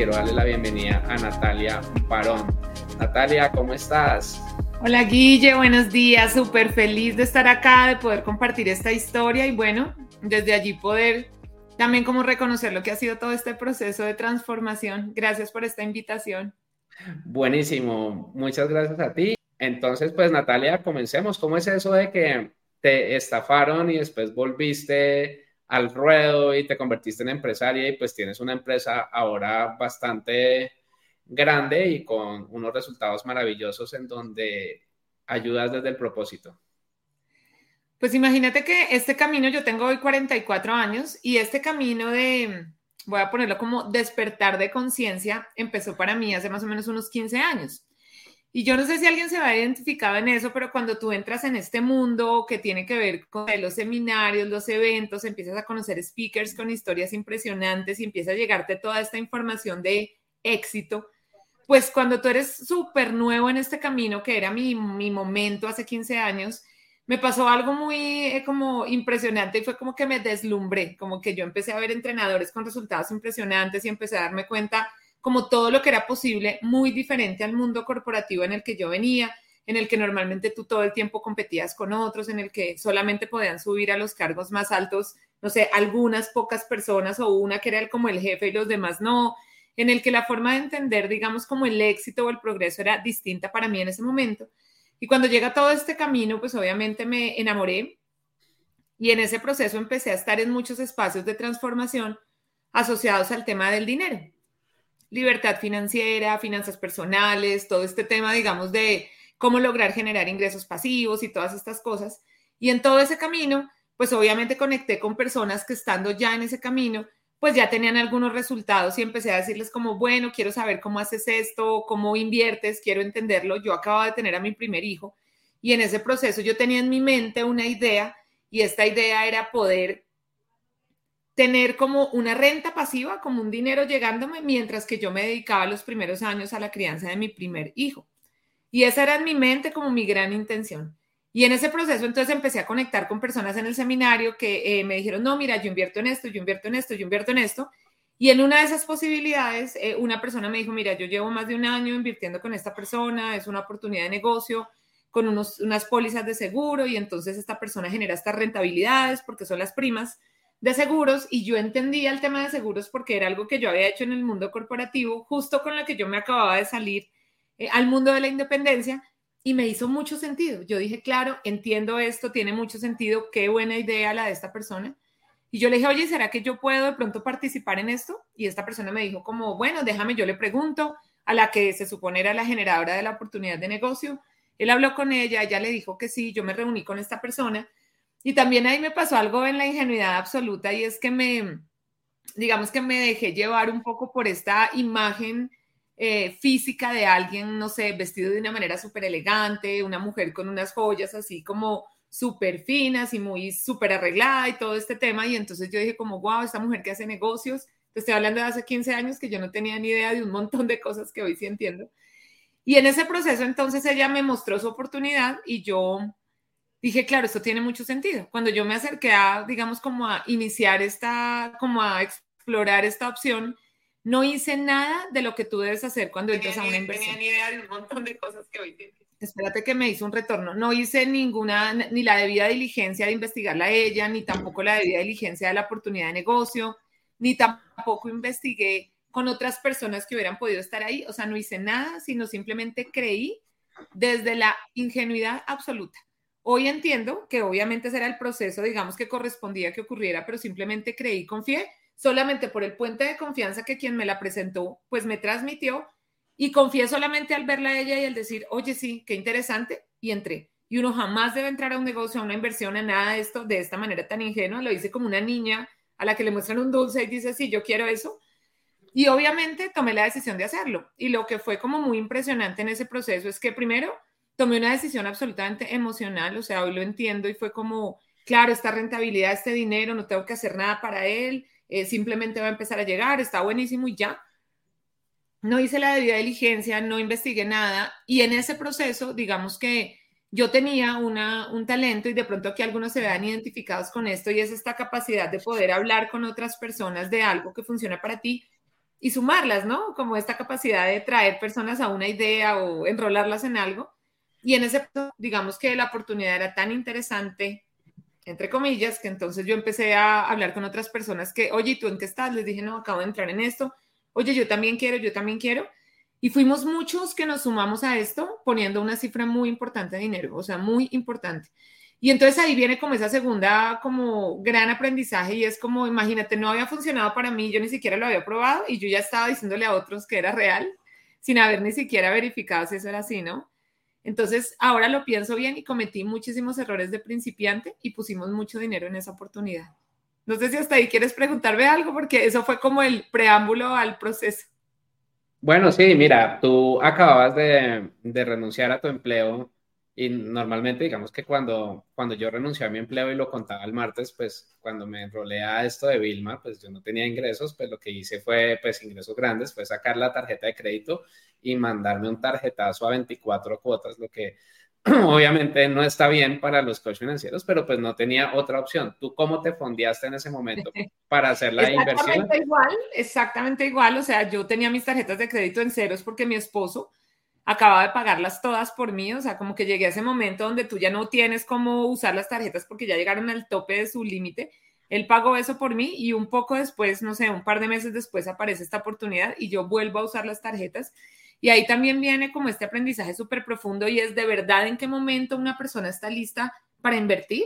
Quiero darle la bienvenida a Natalia Barón. Natalia, ¿cómo estás? Hola Guille, buenos días, súper feliz de estar acá, de poder compartir esta historia y bueno, desde allí poder también como reconocer lo que ha sido todo este proceso de transformación. Gracias por esta invitación. Buenísimo, muchas gracias a ti. Entonces, pues Natalia, comencemos. ¿Cómo es eso de que te estafaron y después volviste al ruedo y te convertiste en empresaria y pues tienes una empresa ahora bastante grande y con unos resultados maravillosos en donde ayudas desde el propósito? Pues imagínate que este camino, yo tengo hoy 44 años y este camino de, voy a ponerlo como despertar de conciencia, empezó para mí hace más o menos unos 15 años. Y yo no sé si alguien se va a identificar en eso, pero cuando tú entras en este mundo que tiene que ver con los seminarios, los eventos, empiezas a conocer speakers con historias impresionantes y empieza a llegarte toda esta información de éxito, pues cuando tú eres súper nuevo en este camino, que era mi, mi, momento hace 15 años, me pasó algo muy eh, como impresionante y fue como que me deslumbré, como que yo empecé a ver entrenadores con resultados impresionantes y empecé a darme cuenta como todo lo que era posible, muy diferente al mundo corporativo en el que yo venía, en el que normalmente tú todo el tiempo competías con otros, en el que solamente podían subir a los cargos más altos, no sé, algunas pocas personas o una que era como el jefe y los demás no, en el que la forma de entender, digamos, como el éxito o el progreso era distinta para mí en ese momento. Y cuando llega todo este camino, pues obviamente me enamoré y en ese proceso empecé a estar en muchos espacios de transformación asociados al tema del dinero libertad financiera, finanzas personales, todo este tema, digamos, de cómo lograr generar ingresos pasivos y todas estas cosas. Y en todo ese camino, pues obviamente conecté con personas que estando ya en ese camino, pues ya tenían algunos resultados y empecé a decirles como, bueno, quiero saber cómo haces esto, cómo inviertes, quiero entenderlo. Yo acababa de tener a mi primer hijo y en ese proceso yo tenía en mi mente una idea y esta idea era poder tener como una renta pasiva, como un dinero llegándome mientras que yo me dedicaba los primeros años a la crianza de mi primer hijo. Y esa era en mi mente como mi gran intención. Y en ese proceso entonces empecé a conectar con personas en el seminario que eh, me dijeron, no, mira, yo invierto en esto, yo invierto en esto, yo invierto en esto. Y en una de esas posibilidades, eh, una persona me dijo, mira, yo llevo más de un año invirtiendo con esta persona, es una oportunidad de negocio, con unos, unas pólizas de seguro y entonces esta persona genera estas rentabilidades porque son las primas de seguros y yo entendía el tema de seguros porque era algo que yo había hecho en el mundo corporativo, justo con lo que yo me acababa de salir eh, al mundo de la independencia y me hizo mucho sentido. Yo dije, claro, entiendo esto, tiene mucho sentido, qué buena idea la de esta persona. Y yo le dije, oye, ¿será que yo puedo de pronto participar en esto? Y esta persona me dijo como, bueno, déjame, yo le pregunto a la que se supone era la generadora de la oportunidad de negocio. Él habló con ella, ella le dijo que sí, yo me reuní con esta persona y también ahí me pasó algo en la ingenuidad absoluta y es que me, digamos que me dejé llevar un poco por esta imagen eh, física de alguien, no sé, vestido de una manera súper elegante, una mujer con unas joyas así como súper finas y muy súper arreglada y todo este tema. Y entonces yo dije como, wow, esta mujer que hace negocios, te estoy hablando de hace 15 años que yo no tenía ni idea de un montón de cosas que hoy sí entiendo. Y en ese proceso entonces ella me mostró su oportunidad y yo dije, claro, esto tiene mucho sentido. Cuando yo me acerqué a, digamos, como a iniciar esta, como a explorar esta opción, no hice nada de lo que tú debes hacer cuando entras a una inversión. Tenía ni idea de un montón de cosas que hoy tienes. Espérate que me hizo un retorno. No hice ninguna, ni la debida diligencia de investigarla a ella, ni tampoco la debida diligencia de la oportunidad de negocio, ni tampoco investigué con otras personas que hubieran podido estar ahí. O sea, no hice nada, sino simplemente creí desde la ingenuidad absoluta. Hoy entiendo que obviamente será el proceso, digamos, que correspondía que ocurriera, pero simplemente creí, confié, solamente por el puente de confianza que quien me la presentó, pues me transmitió y confié solamente al verla a ella y al decir, oye, sí, qué interesante, y entré. Y uno jamás debe entrar a un negocio, a una inversión, a nada de esto, de esta manera tan ingenua. Lo hice como una niña a la que le muestran un dulce y dice, sí, yo quiero eso. Y obviamente tomé la decisión de hacerlo. Y lo que fue como muy impresionante en ese proceso es que primero tomé una decisión absolutamente emocional, o sea, hoy lo entiendo y fue como, claro, esta rentabilidad, este dinero, no tengo que hacer nada para él, eh, simplemente va a empezar a llegar, está buenísimo y ya. No hice la debida diligencia, no investigué nada y en ese proceso, digamos que yo tenía una, un talento y de pronto que algunos se vean identificados con esto y es esta capacidad de poder hablar con otras personas de algo que funciona para ti y sumarlas, ¿no? Como esta capacidad de traer personas a una idea o enrolarlas en algo. Y en ese, digamos que la oportunidad era tan interesante, entre comillas, que entonces yo empecé a hablar con otras personas que, oye, ¿tú en qué estás? Les dije, no, acabo de entrar en esto. Oye, yo también quiero, yo también quiero. Y fuimos muchos que nos sumamos a esto poniendo una cifra muy importante de dinero, o sea, muy importante. Y entonces ahí viene como esa segunda, como gran aprendizaje y es como, imagínate, no había funcionado para mí, yo ni siquiera lo había probado y yo ya estaba diciéndole a otros que era real, sin haber ni siquiera verificado si eso era así, ¿no? Entonces, ahora lo pienso bien y cometí muchísimos errores de principiante y pusimos mucho dinero en esa oportunidad. No sé si hasta ahí quieres preguntarme algo, porque eso fue como el preámbulo al proceso. Bueno, sí, mira, tú acababas de, de renunciar a tu empleo y normalmente, digamos que cuando, cuando yo renuncié a mi empleo y lo contaba el martes, pues cuando me enrolé a esto de Vilma, pues yo no tenía ingresos, pues lo que hice fue, pues ingresos grandes, fue sacar la tarjeta de crédito y mandarme un tarjetazo a 24 cuotas, lo que obviamente no está bien para los coaches financieros, pero pues no tenía otra opción. ¿Tú cómo te fondeaste en ese momento para hacer la inversión? Exactamente igual, exactamente igual. O sea, yo tenía mis tarjetas de crédito en ceros porque mi esposo acababa de pagarlas todas por mí, o sea, como que llegué a ese momento donde tú ya no tienes cómo usar las tarjetas porque ya llegaron al tope de su límite. Él pagó eso por mí y un poco después, no sé, un par de meses después aparece esta oportunidad y yo vuelvo a usar las tarjetas. Y ahí también viene como este aprendizaje súper profundo y es de verdad en qué momento una persona está lista para invertir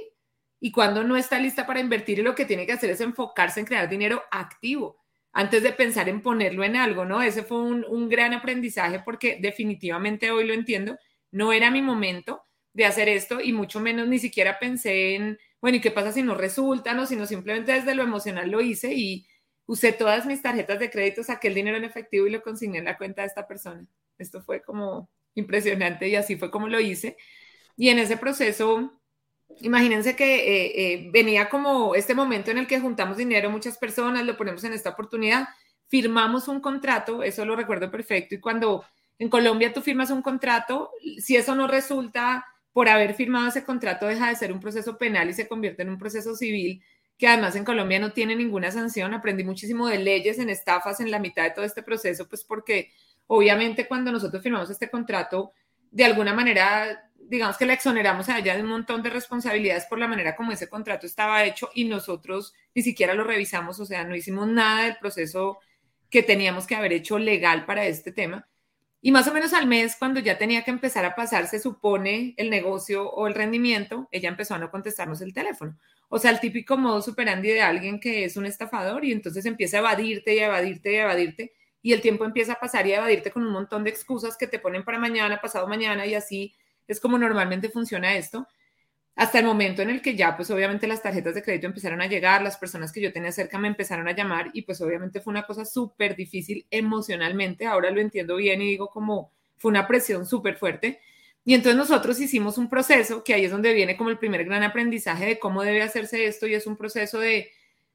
y cuando no está lista para invertir y lo que tiene que hacer es enfocarse en crear dinero activo antes de pensar en ponerlo en algo, ¿no? Ese fue un, gran aprendizaje porque definitivamente hoy lo entiendo, no era mi momento de hacer esto y mucho menos ni siquiera pensé en, bueno, ¿y qué pasa si no resulta? No, sino simplemente desde lo emocional lo hice y usé todas mis tarjetas de crédito, saqué el dinero en efectivo y lo consigné en la cuenta de esta persona. Esto fue como impresionante y así fue como lo hice. Y en ese proceso imagínense que eh, eh, venía como este momento en el que juntamos dinero, muchas personas, lo ponemos en esta oportunidad, firmamos un contrato, eso lo recuerdo perfecto, y cuando en Colombia tú firmas un contrato, si eso no resulta por haber firmado ese contrato, deja de ser un proceso penal y se convierte en un proceso civil, que además en Colombia no tiene ninguna sanción. Aprendí muchísimo de leyes en estafas en la mitad de todo este proceso, pues porque obviamente cuando nosotros firmamos este contrato, de alguna manera digamos que le exoneramos a ella de un montón de responsabilidades por la manera como ese contrato estaba hecho y nosotros ni siquiera lo revisamos, o sea, no hicimos nada del proceso que teníamos que haber hecho legal para este tema. Y más o menos al mes, cuando ya tenía que empezar a pasar, se supone, el negocio o el rendimiento, ella empezó a no contestarnos el teléfono. O sea, el típico modo superandi de alguien que es un estafador y entonces empieza a evadirte y a evadirte y a evadirte y el tiempo empieza a pasar y a evadirte con un montón de excusas que te ponen para mañana, pasado mañana y así es como normalmente funciona esto. Hasta el momento en el que ya, pues obviamente las tarjetas de crédito empezaron a llegar, las personas que yo tenía cerca me empezaron a llamar y pues obviamente fue una cosa súper difícil emocionalmente. Ahora lo entiendo bien y digo como fue una presión súper fuerte. Y entonces nosotros hicimos un proceso que ahí es donde viene como el primer gran aprendizaje de cómo debe hacerse esto y es un proceso de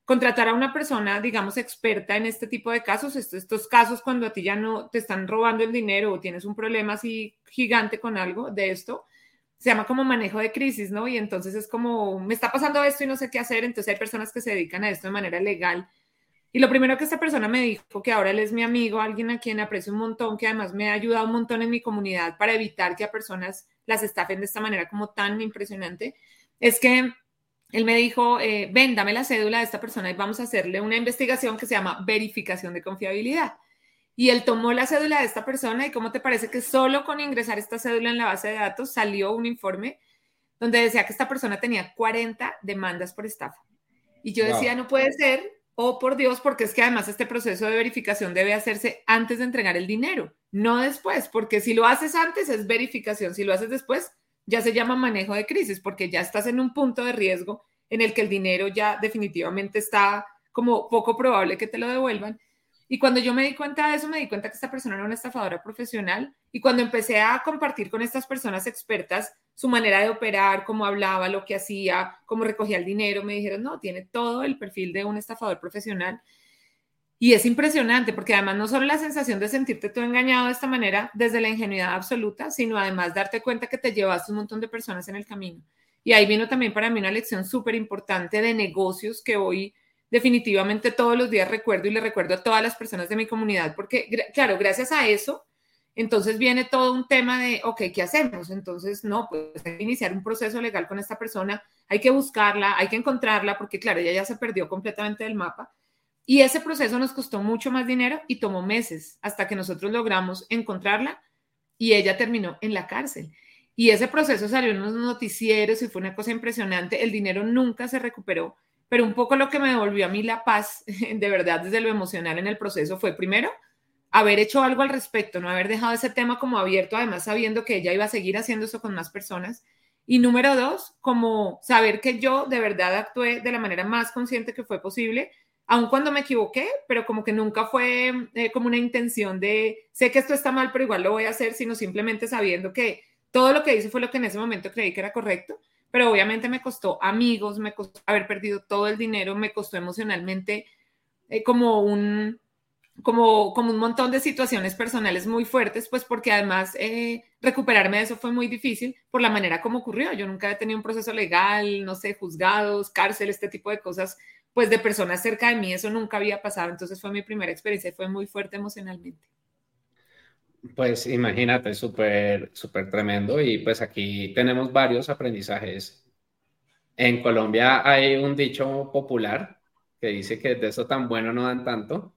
contratar a una persona, digamos, experta en este tipo de casos, estos, casos cuando a ti ya no te están robando el dinero o tienes un problema así gigante con algo de esto, se llama como manejo de crisis, ¿no? Y entonces es como, me está pasando esto y no sé qué hacer, entonces hay personas que se dedican a esto de manera legal. Y lo primero que esta persona me dijo, que ahora él es mi amigo, alguien a quien aprecio un montón, que además me ha ayudado un montón en mi comunidad para evitar que a personas las estafen de esta manera como tan impresionante, es que él me dijo, eh, ven, dame la cédula de esta persona y vamos a hacerle una investigación que se llama verificación de confiabilidad. Y él tomó la cédula de esta persona y cómo te parece que solo con ingresar esta cédula en la base de datos salió un informe donde decía que esta persona tenía 40 demandas por estafa. Y yo decía, no puede ser, oh por Dios, porque es que además este proceso de verificación debe hacerse antes de entregar el dinero, no después, porque si lo haces antes es verificación, si lo haces después ya se llama manejo de crisis porque ya estás en un punto de riesgo en el que el dinero ya definitivamente está como poco probable que te lo devuelvan. Y cuando yo me di cuenta de eso, me di cuenta que esta persona era una estafadora profesional. Y cuando empecé a compartir con estas personas expertas su manera de operar, cómo hablaba, lo que hacía, cómo recogía el dinero, me dijeron, no, tiene todo el perfil de un estafador profesional. Y es impresionante porque además no solo la sensación de sentirte tú engañado de esta manera desde la ingenuidad absoluta, sino además darte cuenta que te llevaste un montón de personas en el camino. Y ahí vino también para mí una lección súper importante de negocios que hoy definitivamente todos los días recuerdo y le recuerdo a todas las personas de mi comunidad, porque claro, gracias a eso, entonces viene todo un tema de, ok, ¿qué hacemos? Entonces, no, pues hay que iniciar un proceso legal con esta persona, hay que buscarla, hay que encontrarla, porque claro, ella ya se perdió completamente del mapa. Y ese proceso nos costó mucho más dinero y tomó meses hasta que nosotros logramos encontrarla y ella terminó en la cárcel. Y ese proceso salió en los noticieros y fue una cosa impresionante. El dinero nunca se recuperó pero un poco lo que me devolvió a mí la paz, de verdad, desde lo emocional en el proceso fue primero haber hecho algo al respecto, no haber dejado ese tema como abierto, además sabiendo que ella iba a seguir haciendo eso con más personas. Y número dos, como saber que yo de verdad actué de la manera más consciente que fue posible, aun cuando me equivoqué, pero como que nunca fue eh, como una intención de, sé que esto está mal, pero igual lo voy a hacer, sino simplemente sabiendo que todo lo que hice fue lo que en ese momento creí que era correcto pero obviamente me costó amigos, me costó haber perdido todo el dinero, me costó emocionalmente eh, como un como, como un montón de situaciones personales muy fuertes, pues porque además eh, recuperarme de eso fue muy difícil por la manera como ocurrió. Yo nunca he tenido un proceso legal, no sé, juzgados, cárcel, este tipo de cosas, pues de personas cerca de mí, eso nunca había pasado. Entonces fue mi primera experiencia y fue muy fuerte emocionalmente. Pues imagínate, súper, súper tremendo. Y pues aquí tenemos varios aprendizajes. En Colombia hay un dicho popular que dice que de eso tan bueno no dan tanto.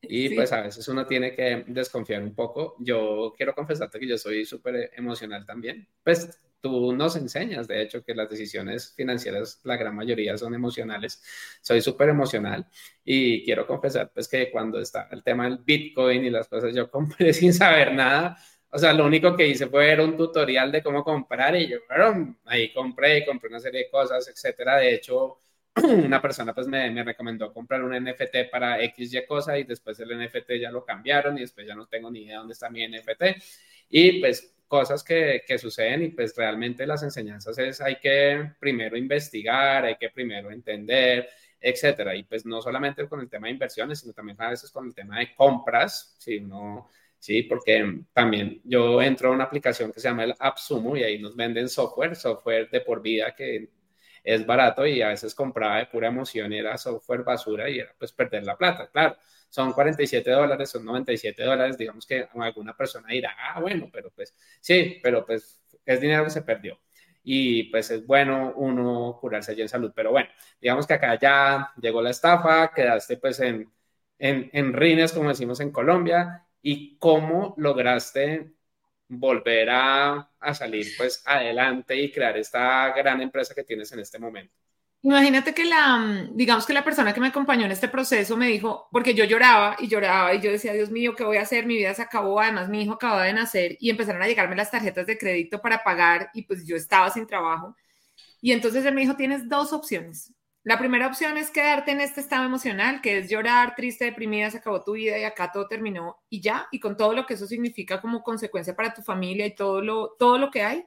Y pues a veces uno tiene que desconfiar un poco. Yo quiero confesarte que yo soy súper emocional también. Pues tú nos enseñas, de hecho, que las decisiones financieras, la gran mayoría son emocionales. Soy súper emocional y quiero confesar, pues, que cuando está el tema del Bitcoin y las cosas, yo compré sin saber nada. O sea, lo único que hice fue ver un tutorial de cómo comprar y yo, bueno, ahí compré y compré una serie de cosas, etcétera. De hecho, una persona pues me, me, recomendó comprar un NFT para XY cosa y después el NFT ya lo cambiaron y después ya no tengo ni idea dónde está mi NFT. Y pues cosas que, que, suceden y pues realmente las enseñanzas es hay que primero investigar, hay que primero entender, etcétera. Y pues no solamente con el tema de inversiones, sino también a veces con el tema de compras, si no, sí, porque también yo entro a una aplicación que se llama el AppSumo y ahí nos venden software, software de por vida que es barato y a veces compraba de pura emoción y era software basura y era pues perder la plata, claro son 47 dólares, son 97 dólares, digamos que alguna persona dirá, ah, bueno, pero pues sí, pero pues es dinero que se perdió. Y pues es bueno uno curarse allí en salud. Pero bueno, digamos que acá ya llegó la estafa, quedaste pues en, en, en rines, como decimos en Colombia, y cómo lograste volver a, a, salir pues adelante y crear esta gran empresa que tienes en este momento. Imagínate que la, mm, digamos que la persona que me acompañó en este proceso me dijo, porque yo lloraba y lloraba y yo decía, Dios mío, ¿qué voy a hacer? Mi vida se acabó, además mi hijo acababa de nacer y empezaron a llegarme las tarjetas de crédito para pagar y pues yo estaba sin trabajo. Y entonces él me dijo, tienes dos opciones. La primera opción es quedarte en este estado emocional, que es llorar, triste, deprimida, se acabó tu vida y acá todo terminó y ya, y con todo lo que eso significa como consecuencia para tu familia y todo lo, todo lo que hay.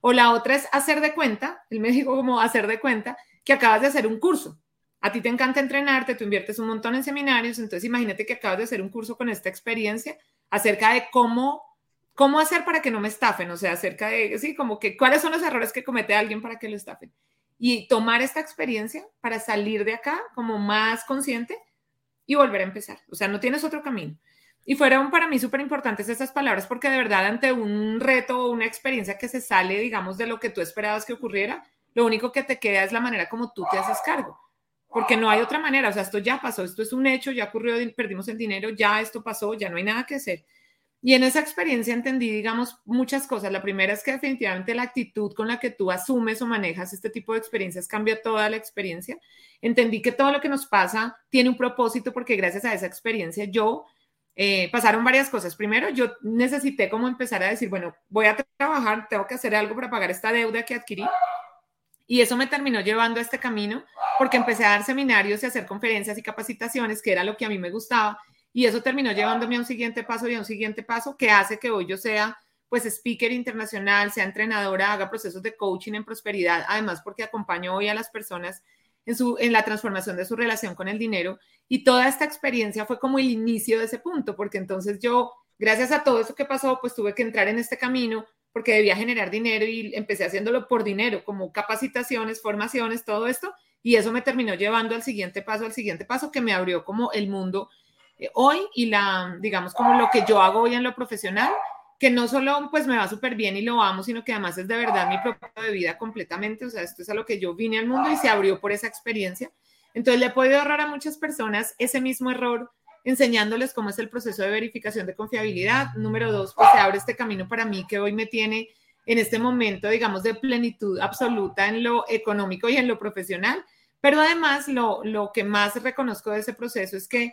O la otra es hacer de cuenta, él me dijo como hacer de cuenta que acabas de hacer un curso. A ti te encanta entrenarte, tú inviertes un montón en seminarios, entonces imagínate que acabas de hacer un curso con esta experiencia acerca de cómo, cómo hacer para que no me estafen, o sea, acerca de, sí, como que cuáles son los errores que comete alguien para que lo estafen. Y tomar esta experiencia para salir de acá como más consciente y volver a empezar. O sea, no tienes otro camino. Y fueron para mí súper importantes estas palabras porque de verdad ante un reto o una experiencia que se sale, digamos, de lo que tú esperabas que ocurriera, lo único que te queda es la manera como tú te haces cargo, porque no hay otra manera, o sea, esto ya pasó, esto es un hecho, ya ocurrió, perdimos el dinero, ya esto pasó, ya no hay nada que hacer. Y en esa experiencia entendí, digamos, muchas cosas. La primera es que definitivamente la actitud con la que tú asumes o manejas este tipo de experiencias cambia toda la experiencia. Entendí que todo lo que nos pasa tiene un propósito porque gracias a esa experiencia yo eh, pasaron varias cosas. Primero, yo necesité como empezar a decir, bueno, voy a trabajar, tengo que hacer algo para pagar esta deuda que adquirí Y eso me terminó llevando a este camino porque empecé a dar seminarios y hacer conferencias y capacitaciones, que era lo que a mí me gustaba. Y eso terminó llevándome a un siguiente paso y a un siguiente paso que hace que hoy yo sea pues speaker internacional, sea entrenadora, haga procesos de coaching en prosperidad, además porque acompaño hoy a las personas en, su, en la transformación de su relación con el dinero. Y toda esta experiencia fue como el inicio de ese punto, porque entonces yo, gracias a todo eso que pasó, pues tuve que entrar en este camino porque debía generar dinero y empecé haciéndolo por dinero, como capacitaciones, formaciones, todo esto. Y eso me terminó llevando al siguiente paso, al siguiente paso que me abrió como el mundo hoy y la, digamos, como lo que yo hago hoy en lo profesional que no solo pues me va súper bien y lo amo, sino que además es de verdad mi propósito de vida completamente, o sea, esto es a lo que yo vine al mundo y se abrió por esa experiencia. Entonces le he podido ahorrar a muchas personas ese mismo error enseñándoles cómo es el proceso de verificación de confiabilidad. Número dos, pues se abre este camino para mí que hoy me tiene en este momento, digamos, de plenitud absoluta en lo económico y en lo profesional. Pero además, lo, lo que más reconozco de ese proceso es que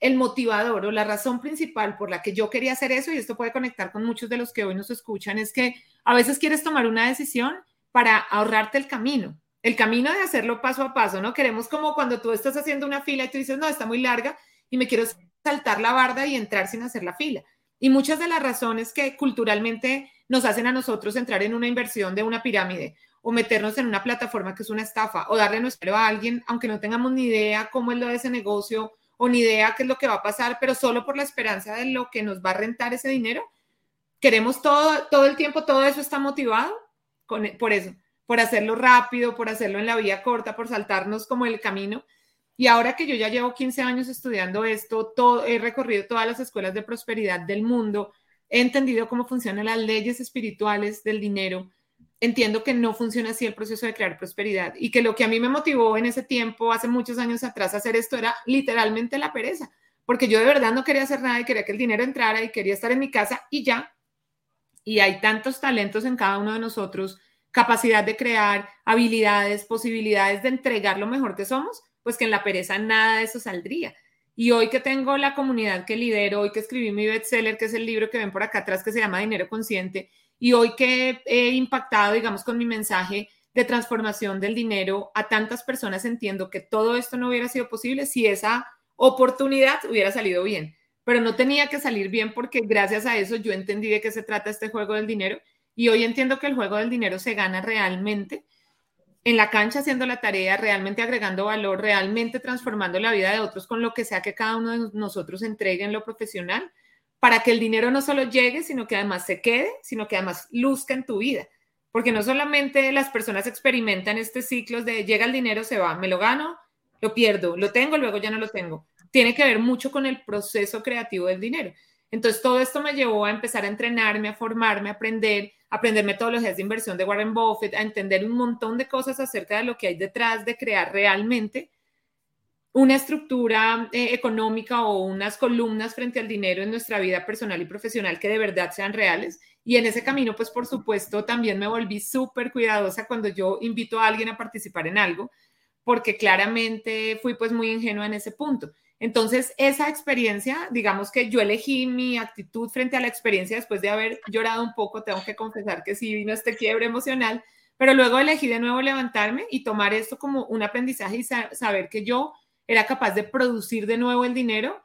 el motivador o la razón principal por la que yo quería hacer eso, y esto puede conectar con muchos de los que hoy nos escuchan, es que a veces quieres tomar una decisión para ahorrarte el camino, el camino de hacerlo paso a paso, ¿no? Queremos como cuando tú estás haciendo una fila y tú dices, no, está muy larga y me quiero saltar la barda y entrar sin hacer la fila. Y muchas de las razones que culturalmente nos hacen a nosotros entrar en una inversión de una pirámide o meternos en una plataforma que es una estafa o darle nuestro a alguien, aunque no tengamos ni idea cómo es lo de ese negocio o ni idea qué es lo que va a pasar, pero solo por la esperanza de lo que nos va a rentar ese dinero. Queremos todo, todo el tiempo, todo eso está motivado con, por eso, por hacerlo rápido, por hacerlo en la vía corta, por saltarnos como el camino. Y ahora que yo ya llevo 15 años estudiando esto, todo, he recorrido todas las escuelas de prosperidad del mundo, he entendido cómo funcionan las leyes espirituales del dinero, entiendo que no funciona así el proceso de crear prosperidad y que lo que a mí me motivó en ese tiempo, hace muchos años atrás, hacer esto era literalmente la pereza, porque yo de verdad no quería hacer nada y quería que el dinero entrara y quería estar en mi casa y ya. Y hay tantos talentos en cada uno de nosotros, capacidad de crear, habilidades, posibilidades de entregar lo mejor que somos, pues que en la pereza nada de eso saldría. Y hoy que tengo la comunidad que lidero, hoy que escribí mi bestseller, que es el libro que ven por acá atrás, que se llama Dinero Consciente, y hoy que he impactado, digamos, con mi mensaje de transformación del dinero a tantas personas, entiendo que todo esto no hubiera sido posible si esa oportunidad hubiera salido bien. Pero no tenía que salir bien porque gracias a eso yo entendí de qué se trata este juego del dinero y hoy entiendo que el juego del dinero se gana realmente en la cancha haciendo la tarea, realmente agregando valor, realmente transformando la vida de otros con lo que sea que cada uno de nosotros entregue en lo profesional para que el dinero no solo llegue, sino que además se quede, sino que además luzca en tu vida. Porque no solamente las personas experimentan este ciclo de llega el dinero, se va, me lo gano, lo pierdo, lo tengo, luego ya no lo tengo. Tiene que ver mucho con el proceso creativo del dinero. Entonces, todo esto me llevó a empezar a entrenarme, a formarme, a aprender, a aprender metodologías de inversión de Warren Buffett, a entender un montón de cosas acerca de lo que hay detrás de crear realmente una estructura eh, económica o unas columnas frente al dinero en nuestra vida personal y profesional que de verdad sean reales. Y en ese camino, pues por supuesto, también me volví súper cuidadosa cuando yo invito a alguien a participar en algo, porque claramente fui pues muy ingenua en ese punto. Entonces, esa experiencia, digamos que yo elegí mi actitud frente a la experiencia después de haber llorado un poco, tengo que confesar que sí vino este quiebre emocional, pero luego elegí de nuevo levantarme y tomar esto como un aprendizaje y saber que yo era capaz de producir de nuevo el dinero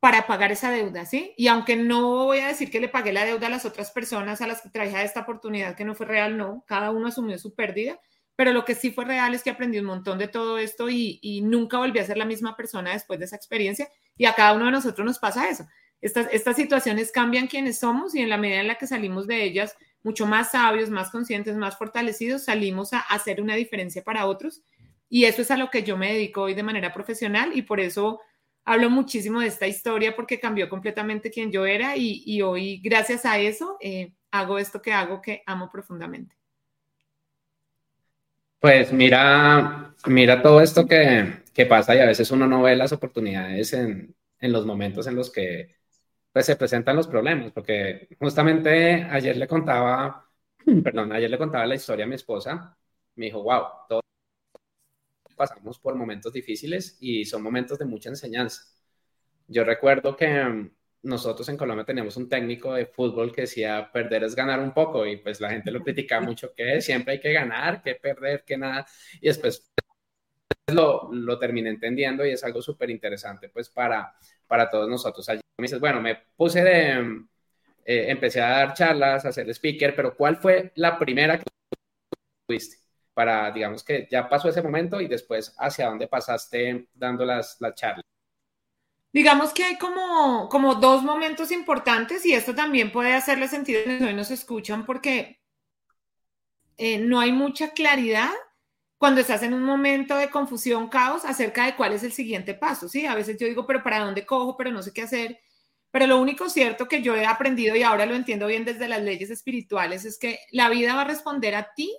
para pagar esa deuda, ¿sí? Y aunque no voy a decir que le pagué la deuda a las otras personas a las que traje esta oportunidad que no fue real, no, cada uno asumió su pérdida, pero lo que sí fue real es que aprendí un montón de todo esto y, nunca volví a ser la misma persona después de esa experiencia y a cada uno de nosotros nos pasa eso. Estas, estas situaciones cambian quienes somos y en la medida en la que salimos de ellas, mucho más sabios, más conscientes, más fortalecidos, salimos a hacer una diferencia para otros y eso es a lo que yo me dedico hoy de manera profesional y por eso hablo muchísimo de esta historia porque cambió completamente quien yo era y, hoy gracias a eso eh, hago esto que hago que amo profundamente. Pues mira, mira todo esto que, que pasa y a veces uno no ve las oportunidades en, en los momentos en los que pues, se presentan los problemas, porque justamente ayer le contaba, perdón, ayer le contaba la historia a mi esposa, me dijo, wow, todo pasamos por momentos difíciles y son momentos de mucha enseñanza. Yo recuerdo que, nosotros en Colombia teníamos un técnico de fútbol que decía perder es ganar un poco y pues la gente lo criticaba mucho que siempre hay que ganar, que perder, que nada. Y después lo, lo terminé entendiendo y es algo súper interesante pues para, para todos nosotros. Allí me dices, bueno, me puse de, eh, empecé a dar charlas, a ser speaker, pero ¿cuál fue la primera que tuviste? Para, digamos que ya pasó ese momento y después hacia dónde pasaste dando las, las. Digamos que hay como, como dos momentos importantes y esto también puede hacerle sentido a hoy nos escuchan porque eh, no hay mucha claridad cuando estás en un momento de confusión, caos acerca de cuál es el siguiente paso, ¿sí? A veces yo digo, pero ¿para dónde cojo? Pero no sé qué hacer. Pero lo único cierto que yo he aprendido y ahora lo entiendo bien desde las leyes espirituales es que la vida va a responder a ti,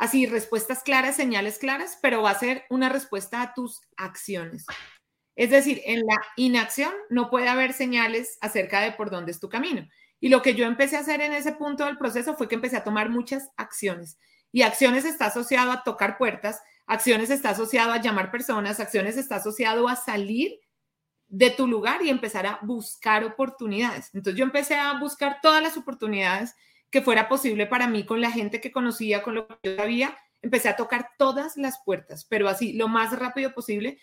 así respuestas claras, señales claras, pero va a ser una respuesta a tus acciones. Es decir, en la inacción no puede haber señales acerca de por dónde es tu camino. Y lo que yo empecé a hacer en ese punto del proceso fue que empecé a tomar muchas acciones. Y acciones está asociado a tocar puertas, acciones está asociado a llamar personas, acciones está asociado a salir de tu lugar y empezar a buscar oportunidades. Entonces yo empecé a buscar todas las oportunidades que fuera posible para mí con la gente que conocía, con lo que yo sabía. Empecé a tocar todas las puertas, pero así, lo más rápido posible.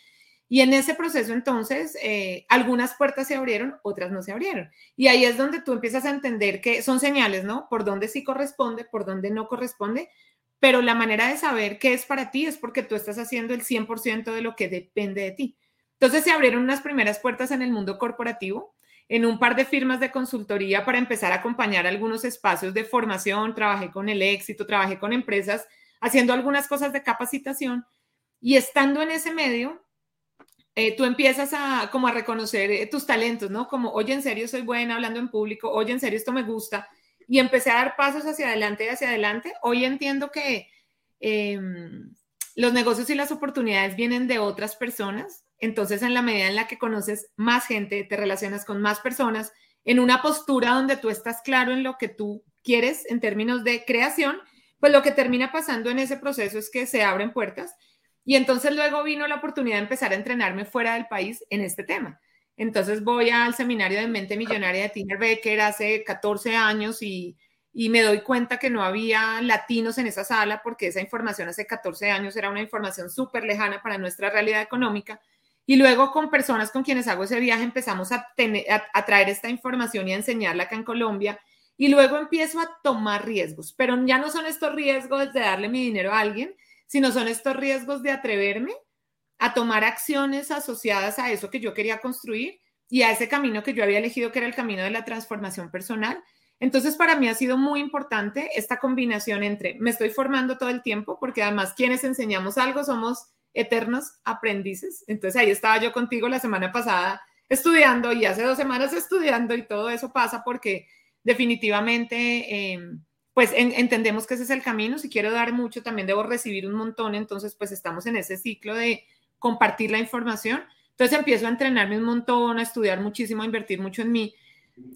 Y en ese proceso entonces, eh, algunas puertas se abrieron, otras no se abrieron. Y ahí es donde tú empiezas a entender que son señales, ¿no? Por dónde sí corresponde, por dónde no corresponde, pero la manera de saber qué es para ti es porque tú estás haciendo el 100% de lo que depende de ti. Entonces se abrieron unas primeras puertas en el mundo corporativo, en un par de firmas de consultoría para empezar a acompañar algunos espacios de formación, trabajé con el éxito, trabajé con empresas, haciendo algunas cosas de capacitación y estando en ese medio, eh, tú empiezas a como a reconocer eh, tus talentos, ¿no? Como, oye, en serio soy buena hablando en público, oye, en serio esto me gusta. Y empecé a dar pasos hacia adelante y hacia adelante. Hoy entiendo que em, los negocios y las oportunidades vienen de otras personas. Entonces, en la medida en la que conoces más gente, te relacionas con más personas, en una postura donde tú estás claro en lo que tú quieres en términos de creación, pues lo que termina pasando en ese proceso es que se abren puertas y entonces luego vino la oportunidad de empezar a entrenarme fuera del país en este tema. Entonces voy al seminario de mente millonaria de Tiner Becker hace 14 años y, y me doy cuenta que no había latinos en esa sala porque esa información hace 14 años era una información súper lejana para nuestra realidad económica. Y luego con personas con quienes hago ese viaje empezamos a, tener, a, traer esta información y a enseñarla acá en Colombia. Y luego empiezo a tomar riesgos, pero ya no son estos riesgos de darle mi dinero a alguien, sino son estos riesgos de atreverme a tomar acciones asociadas a eso que yo quería construir y a ese camino que yo había elegido, que era el camino de la transformación personal. Entonces, para mí ha sido muy importante esta combinación entre me estoy formando todo el tiempo, porque además quienes enseñamos algo somos eternos aprendices. Entonces, ahí estaba yo contigo la semana pasada estudiando y hace dos semanas estudiando y todo eso pasa porque definitivamente... Eh, pues entendemos que ese es el camino. Si quiero dar mucho, también debo recibir un montón. Entonces, pues estamos en ese ciclo de compartir la información. Entonces empiezo a entrenarme un montón, a estudiar muchísimo, a invertir mucho en mí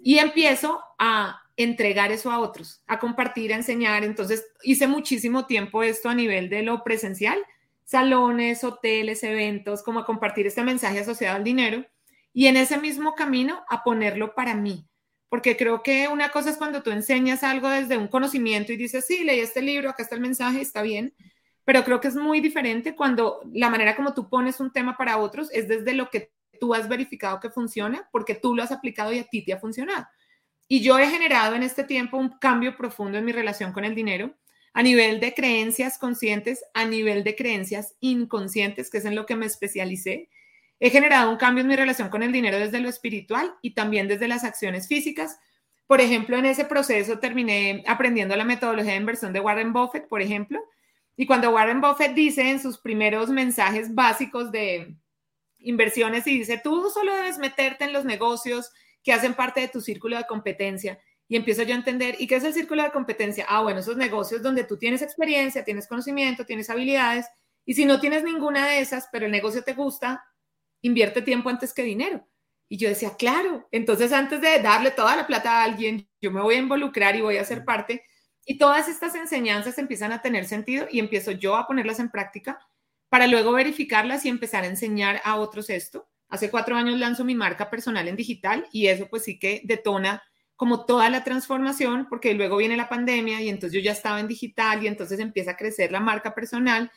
y empiezo a entregar eso a otros, a compartir, a enseñar. Entonces hice muchísimo tiempo esto a nivel de lo presencial, salones, hoteles, eventos, como compartir este mensaje asociado al dinero y en ese mismo camino a ponerlo para mí, porque creo que una cosa es cuando tú enseñas algo desde un conocimiento y dices, sí, leí este libro, acá está el mensaje, está bien, pero creo que es muy diferente cuando la manera como tú pones un tema para otros es desde lo que tú has verificado que funciona, porque tú lo has aplicado y a ti te ha funcionado. Y yo he generado en este tiempo un cambio profundo en mi relación con el dinero a nivel de creencias conscientes, a nivel de creencias inconscientes, que es en lo que me especialicé He generado un cambio en mi relación con el dinero desde lo espiritual y también desde las acciones físicas. Por ejemplo, en ese proceso terminé aprendiendo la metodología de inversión de Warren Buffett, por ejemplo. Y cuando Warren Buffett dice en sus primeros mensajes básicos de inversiones y dice, tú solo debes meterte en los negocios que hacen parte de tu círculo de competencia. Y empiezo yo a entender, ¿y qué es el círculo de competencia? Ah, bueno, esos negocios donde tú tienes experiencia, tienes conocimiento, tienes habilidades. Y si no tienes ninguna de esas, pero el negocio te gusta, invierte tiempo antes que dinero. Y yo decía, claro, entonces antes de darle toda la plata a alguien, yo me voy a involucrar y voy a ser parte. Y todas estas enseñanzas empiezan a tener sentido y empiezo yo a ponerlas en práctica para luego verificarlas y empezar a enseñar a otros esto, Hace cuatro años lanzo mi marca personal en digital y eso pues sí que detona como toda la transformación porque luego viene la pandemia y entonces yo ya estaba en digital y entonces empieza a crecer la marca personal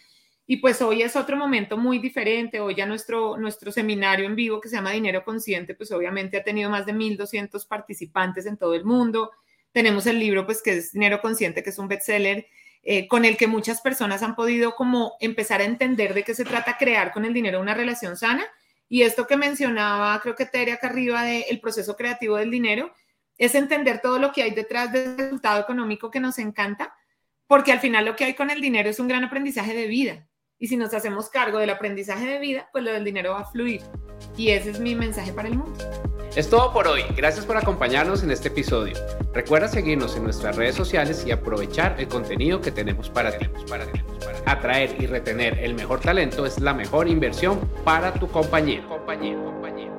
y pues hoy es otro momento muy diferente. Hoy ya nuestro, nuestro seminario en vivo que se llama Dinero Consciente, pues obviamente ha tenido más de 1.200 participantes en todo el mundo. Tenemos el libro, pues que es Dinero Consciente, que es un bestseller eh, con el que muchas personas han podido como empezar a entender de qué se trata crear con el dinero una relación sana y esto que mencionaba, creo que Tere acá arriba del proceso creativo del dinero, es entender todo lo que hay detrás del resultado económico que nos encanta, porque al final lo que hay con el dinero es un gran aprendizaje de vida. Y si nos hacemos cargo del aprendizaje de vida, pues lo del dinero va a fluir. Y ese es mi mensaje para el mundo. Es todo por hoy. Gracias por acompañarnos en este episodio. Recuerda seguirnos en nuestras redes sociales y aprovechar el contenido que tenemos para ti. Atraer y retener el mejor talento es la mejor inversión para tu compañía. compañía, compañía.